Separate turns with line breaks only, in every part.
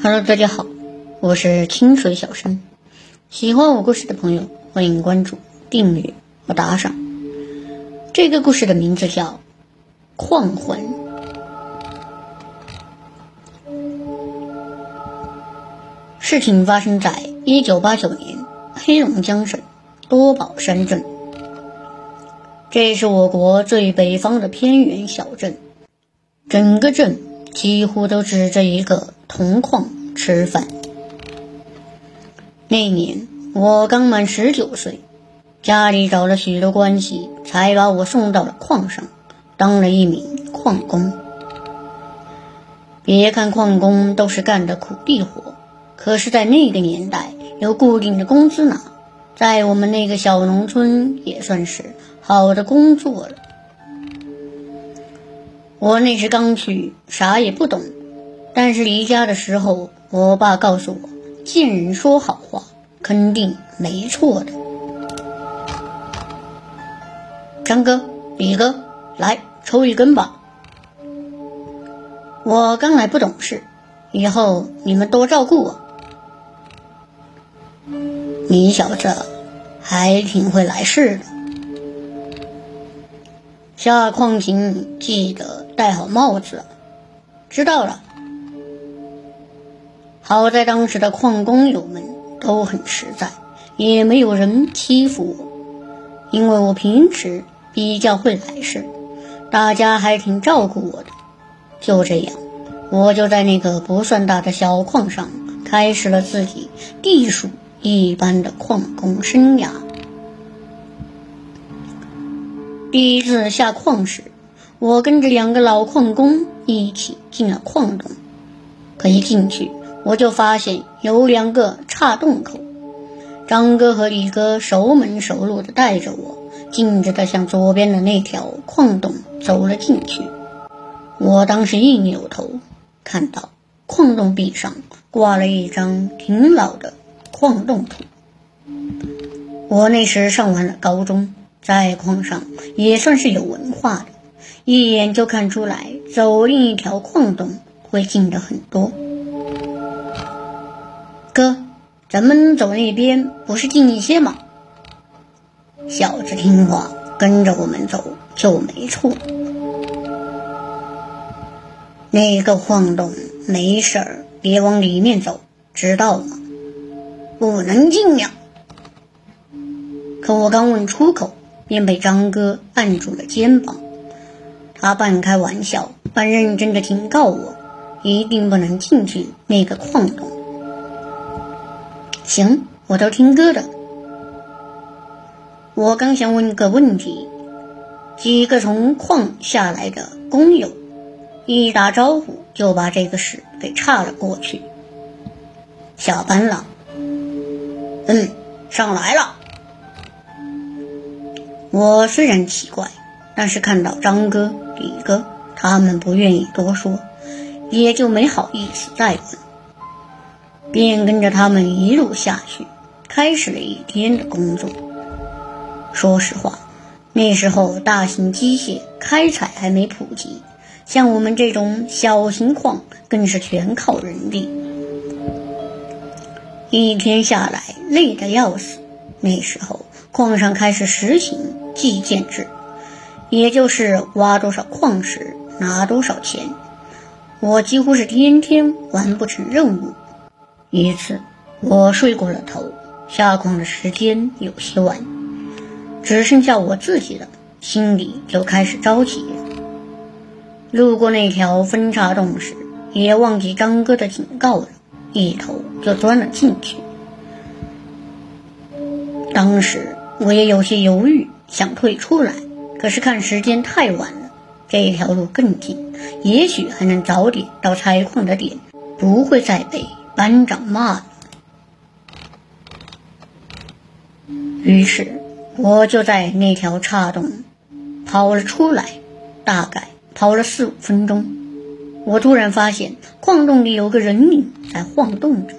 Hello，大家好，我是清水小生。喜欢我故事的朋友，欢迎关注、订阅和打赏。这个故事的名字叫《矿魂》。事情发生在一九八九年，黑龙江省多宝山镇。这是我国最北方的偏远小镇，整个镇几乎都指着一个铜矿吃饭。那年我刚满十九岁，家里找了许多关系，才把我送到了矿上，当了一名矿工。别看矿工都是干的苦力活，可是，在那个年代有固定的工资拿，在我们那个小农村也算是。好的工作了。我那时刚去，啥也不懂，但是离家的时候，我爸告诉我，见人说好话，肯定没错的。张哥、李哥，来抽一根吧。我刚来不懂事，以后你们多照顾我。你小子还挺会来事的。下矿井记得戴好帽子。知道了。好在当时的矿工友们都很实在，也没有人欺负我，因为我平时比较会来事，大家还挺照顾我的。就这样，我就在那个不算大的小矿上开始了自己地鼠一般的矿工生涯。第一次下矿时，我跟着两个老矿工一起进了矿洞。可一进去，我就发现有两个岔洞口。张哥和李哥熟门熟路的带着我，径直的向左边的那条矿洞走了进去。我当时一扭头，看到矿洞壁上挂了一张挺老的矿洞图。我那时上完了高中。在矿上也算是有文化的，一眼就看出来走另一条矿洞会近的很多。哥，咱们走那边不是近一些吗？小子听话，跟着我们走就没错。那个矿洞没事儿，别往里面走，知道吗？不能进呀。可我刚问出口。便被张哥按住了肩膀，他半开玩笑半认真的警告我，一定不能进去那个矿洞。行，我都听哥的。我刚想问个问题，几个从矿下来的工友一打招呼就把这个事给岔了过去。下班了，嗯，上来了。我虽然奇怪，但是看到张哥、李哥他们不愿意多说，也就没好意思再问，便跟着他们一路下去，开始了一天的工作。说实话，那时候大型机械开采还没普及，像我们这种小型矿更是全靠人力，一天下来累得要死。那时候矿上开始实行。计件制，也就是挖多少矿石拿多少钱。我几乎是天天完不成任务。一次，我睡过了头，下矿的时间有些晚，只剩下我自己了，心里就开始着急。路过那条分叉洞时，也忘记张哥的警告了，一头就钻了进去。当时我也有些犹豫。想退出来，可是看时间太晚了，这条路更近，也许还能早点到采矿的点，不会再被班长骂了。于是，我就在那条岔洞跑了出来，大概跑了四五分钟，我突然发现矿洞里有个人影在晃动着。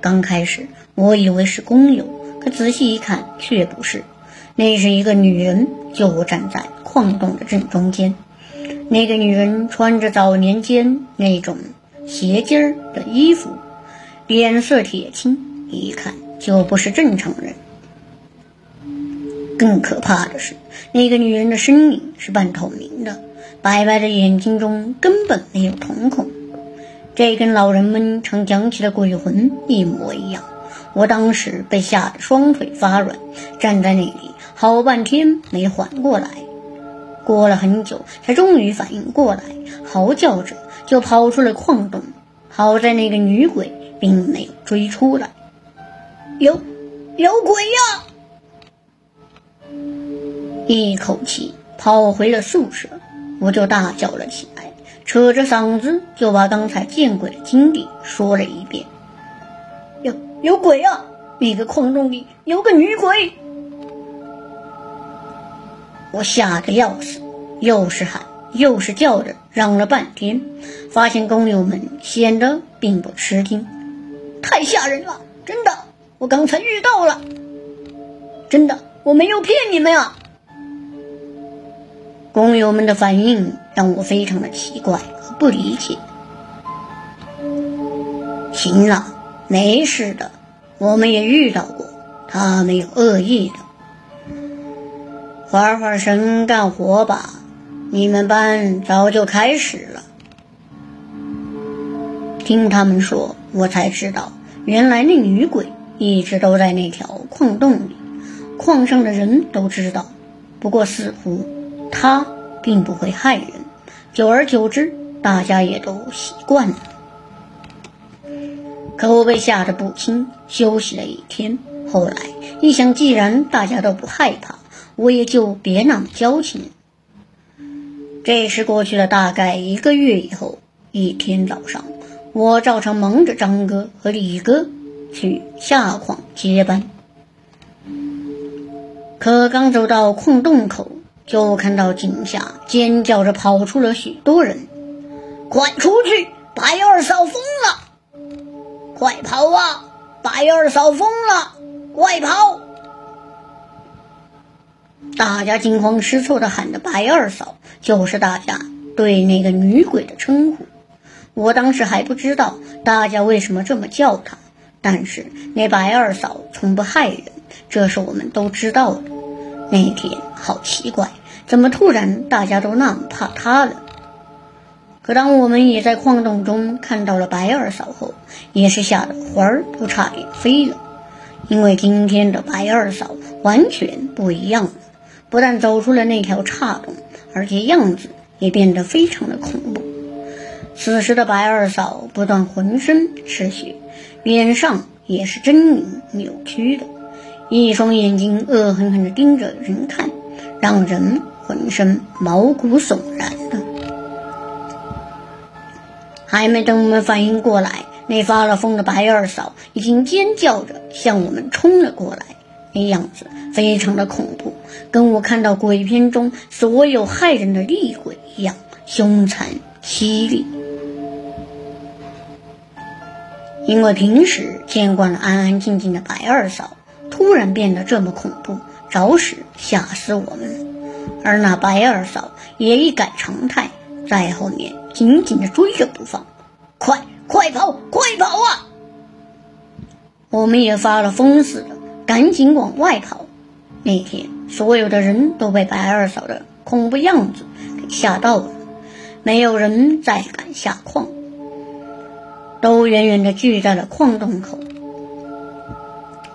刚开始我以为是工友，可仔细一看却不是。那是一个女人，就站在矿洞的正中间，那个女人穿着早年间那种斜襟儿的衣服，脸色铁青，一看就不是正常人。更可怕的是，那个女人的身影是半透明的，白白的眼睛中根本没有瞳孔，这跟老人们常讲起的鬼魂一模一样。我当时被吓得双腿发软，站在那里好半天没缓过来。过了很久，才终于反应过来，嚎叫着就跑出了矿洞。好在那个女鬼并没有追出来。有，有鬼呀！一口气跑回了宿舍，我就大叫了起来，扯着嗓子就把刚才见鬼的经历说了一遍。有有鬼啊！那个矿洞里有个女鬼！我吓得要死，又是喊又是叫着，嚷了半天，发现工友们显得并不吃惊。太吓人了，真的，我刚才遇到了，真的，我没有骗你们啊！工友们的反应让我非常的奇怪和不理解。行了，没事的，我们也遇到过，他没有恶意的。缓缓神干活吧，你们班早就开始了。听他们说，我才知道，原来那女鬼一直都在那条矿洞里，矿上的人都知道。不过似乎。他并不会害人，久而久之，大家也都习惯了。可我被吓得不轻，休息了一天。后来一想，既然大家都不害怕，我也就别那么矫情。这时过去了大概一个月以后，一天早上，我照常忙着张哥和李哥去下矿接班。可刚走到矿洞口，就看到井下尖叫着跑出了许多人，快出去！白二嫂疯了！快跑啊！白二嫂疯了！快跑！大家惊慌失措的喊着“白二嫂”，就是大家对那个女鬼的称呼。我当时还不知道大家为什么这么叫她，但是那白二嫂从不害人，这是我们都知道的。那天好奇怪，怎么突然大家都那么怕她了？可当我们也在矿洞中看到了白二嫂后，也是吓得魂儿都差点飞了。因为今天的白二嫂完全不一样了，不但走出了那条岔洞，而且样子也变得非常的恐怖。此时的白二嫂不但浑身是血，脸上也是狰狞扭曲的。一双眼睛恶狠狠地盯着人看，让人浑身毛骨悚然的。还没等我们反应过来，那发了疯的白二嫂已经尖叫着向我们冲了过来，那样子非常的恐怖，跟我看到鬼片中所有害人的厉鬼一样凶残凄厉。因为平时见惯了安安静静的白二嫂。突然变得这么恐怖，着实吓死我们。而那白二嫂也一改常态，在后面紧紧的追着不放。快快跑，快跑啊！我们也发了疯似的，赶紧往外跑。那天所有的人都被白二嫂的恐怖样子给吓到了，没有人再敢下矿，都远远地聚在了矿洞口。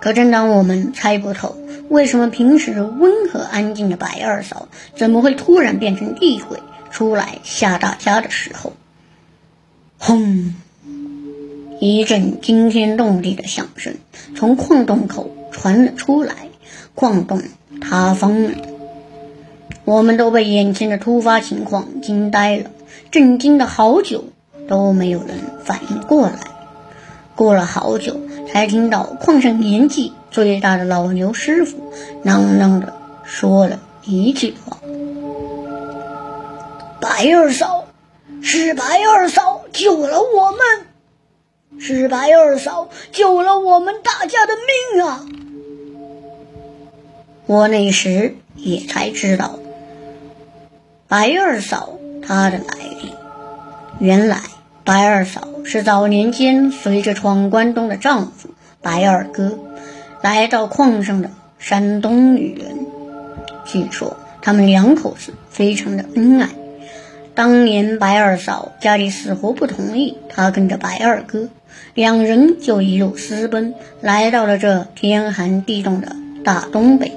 可正当我们猜不透为什么平时温和安静的白二嫂怎么会突然变成厉鬼出来吓大家的时候，轰！一阵惊天动地的响声从矿洞口传了出来，矿洞塌方了。我们都被眼前的突发情况惊呆了，震惊了好久都没有人反应过来。过了好久。才听到矿上年纪最大的老牛师傅囔囔的说了一句话：“白二嫂，是白二嫂救了我们，是白二嫂救了我们大家的命啊！”我那时也才知道，白二嫂她的来历。原来，白二嫂是早年间随着闯关东的丈夫白二哥来到矿上的山东女人。据说他们两口子非常的恩爱。当年白二嫂家里死活不同意她跟着白二哥，两人就一路私奔，来到了这天寒地冻的大东北。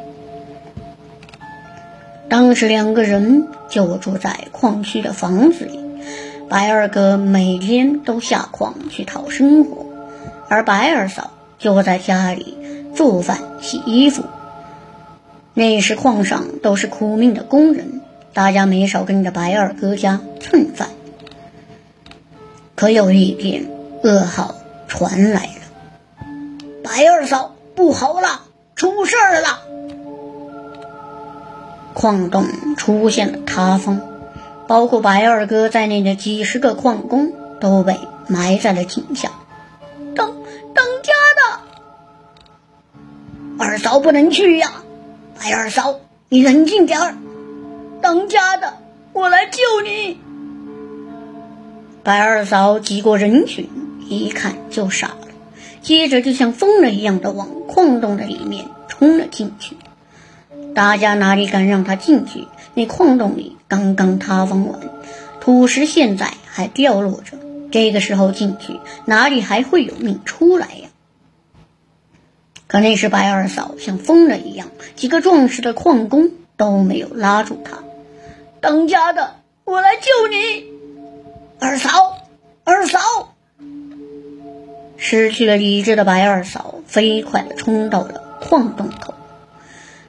当时两个人就住在矿区的房子里，白二哥每天都下矿去讨生活，而白二嫂就在家里做饭洗衣服。那时矿上都是苦命的工人。大家没少跟着白二哥家蹭饭，可有一天噩耗传来了，白二嫂不好了，出事儿了！矿洞出现了塌方，包括白二哥在内的几十个矿工都被埋在了井下。当当家的二嫂不能去呀，白二嫂，你冷静点儿。当家的，我来救你！白二嫂挤过人群，一看就傻了，接着就像疯了一样的往矿洞的里面冲了进去。大家哪里敢让他进去？那矿洞里刚刚塌方完，土石现在还掉落着，这个时候进去，哪里还会有命出来呀？可那时白二嫂像疯了一样，几个壮实的矿工都没有拉住她。当家的，我来救你，二嫂，二嫂！失去了理智的白二嫂飞快地冲到了矿洞口，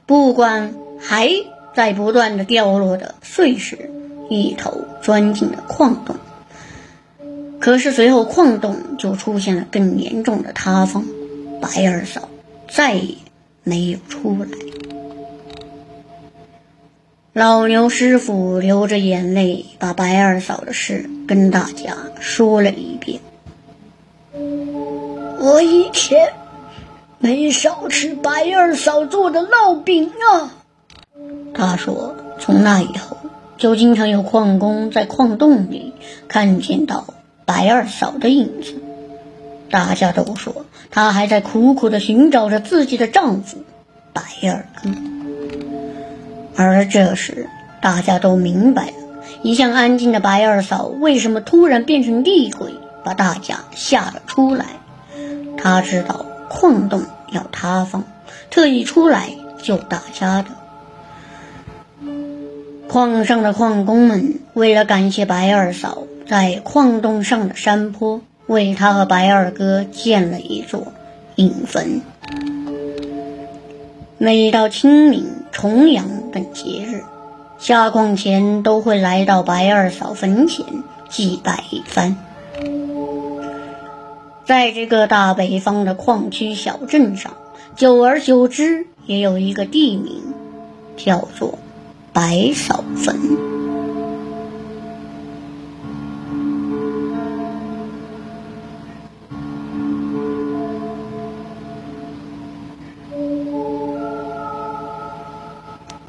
不管还在不断的掉落的碎石，一头钻进了矿洞。可是随后矿洞就出现了更严重的塌方，白二嫂再也没有出来。老牛师傅流着眼泪，把白二嫂的事跟大家说了一遍。我以前没少吃白二嫂做的烙饼啊。他说，从那以后，就经常有矿工在矿洞里看见到白二嫂的影子。大家都说，她还在苦苦的寻找着自己的丈夫白二哥。而这时，大家都明白了，一向安静的白二嫂为什么突然变成厉鬼，把大家吓了出来。她知道矿洞要塌方，特意出来救大家的。矿上的矿工们为了感谢白二嫂，在矿洞上的山坡为他和白二哥建了一座阴坟。每到清明、重阳等节日，下矿前都会来到白二嫂坟前祭拜一番。在这个大北方的矿区小镇上，久而久之，也有一个地名，叫做白嫂坟。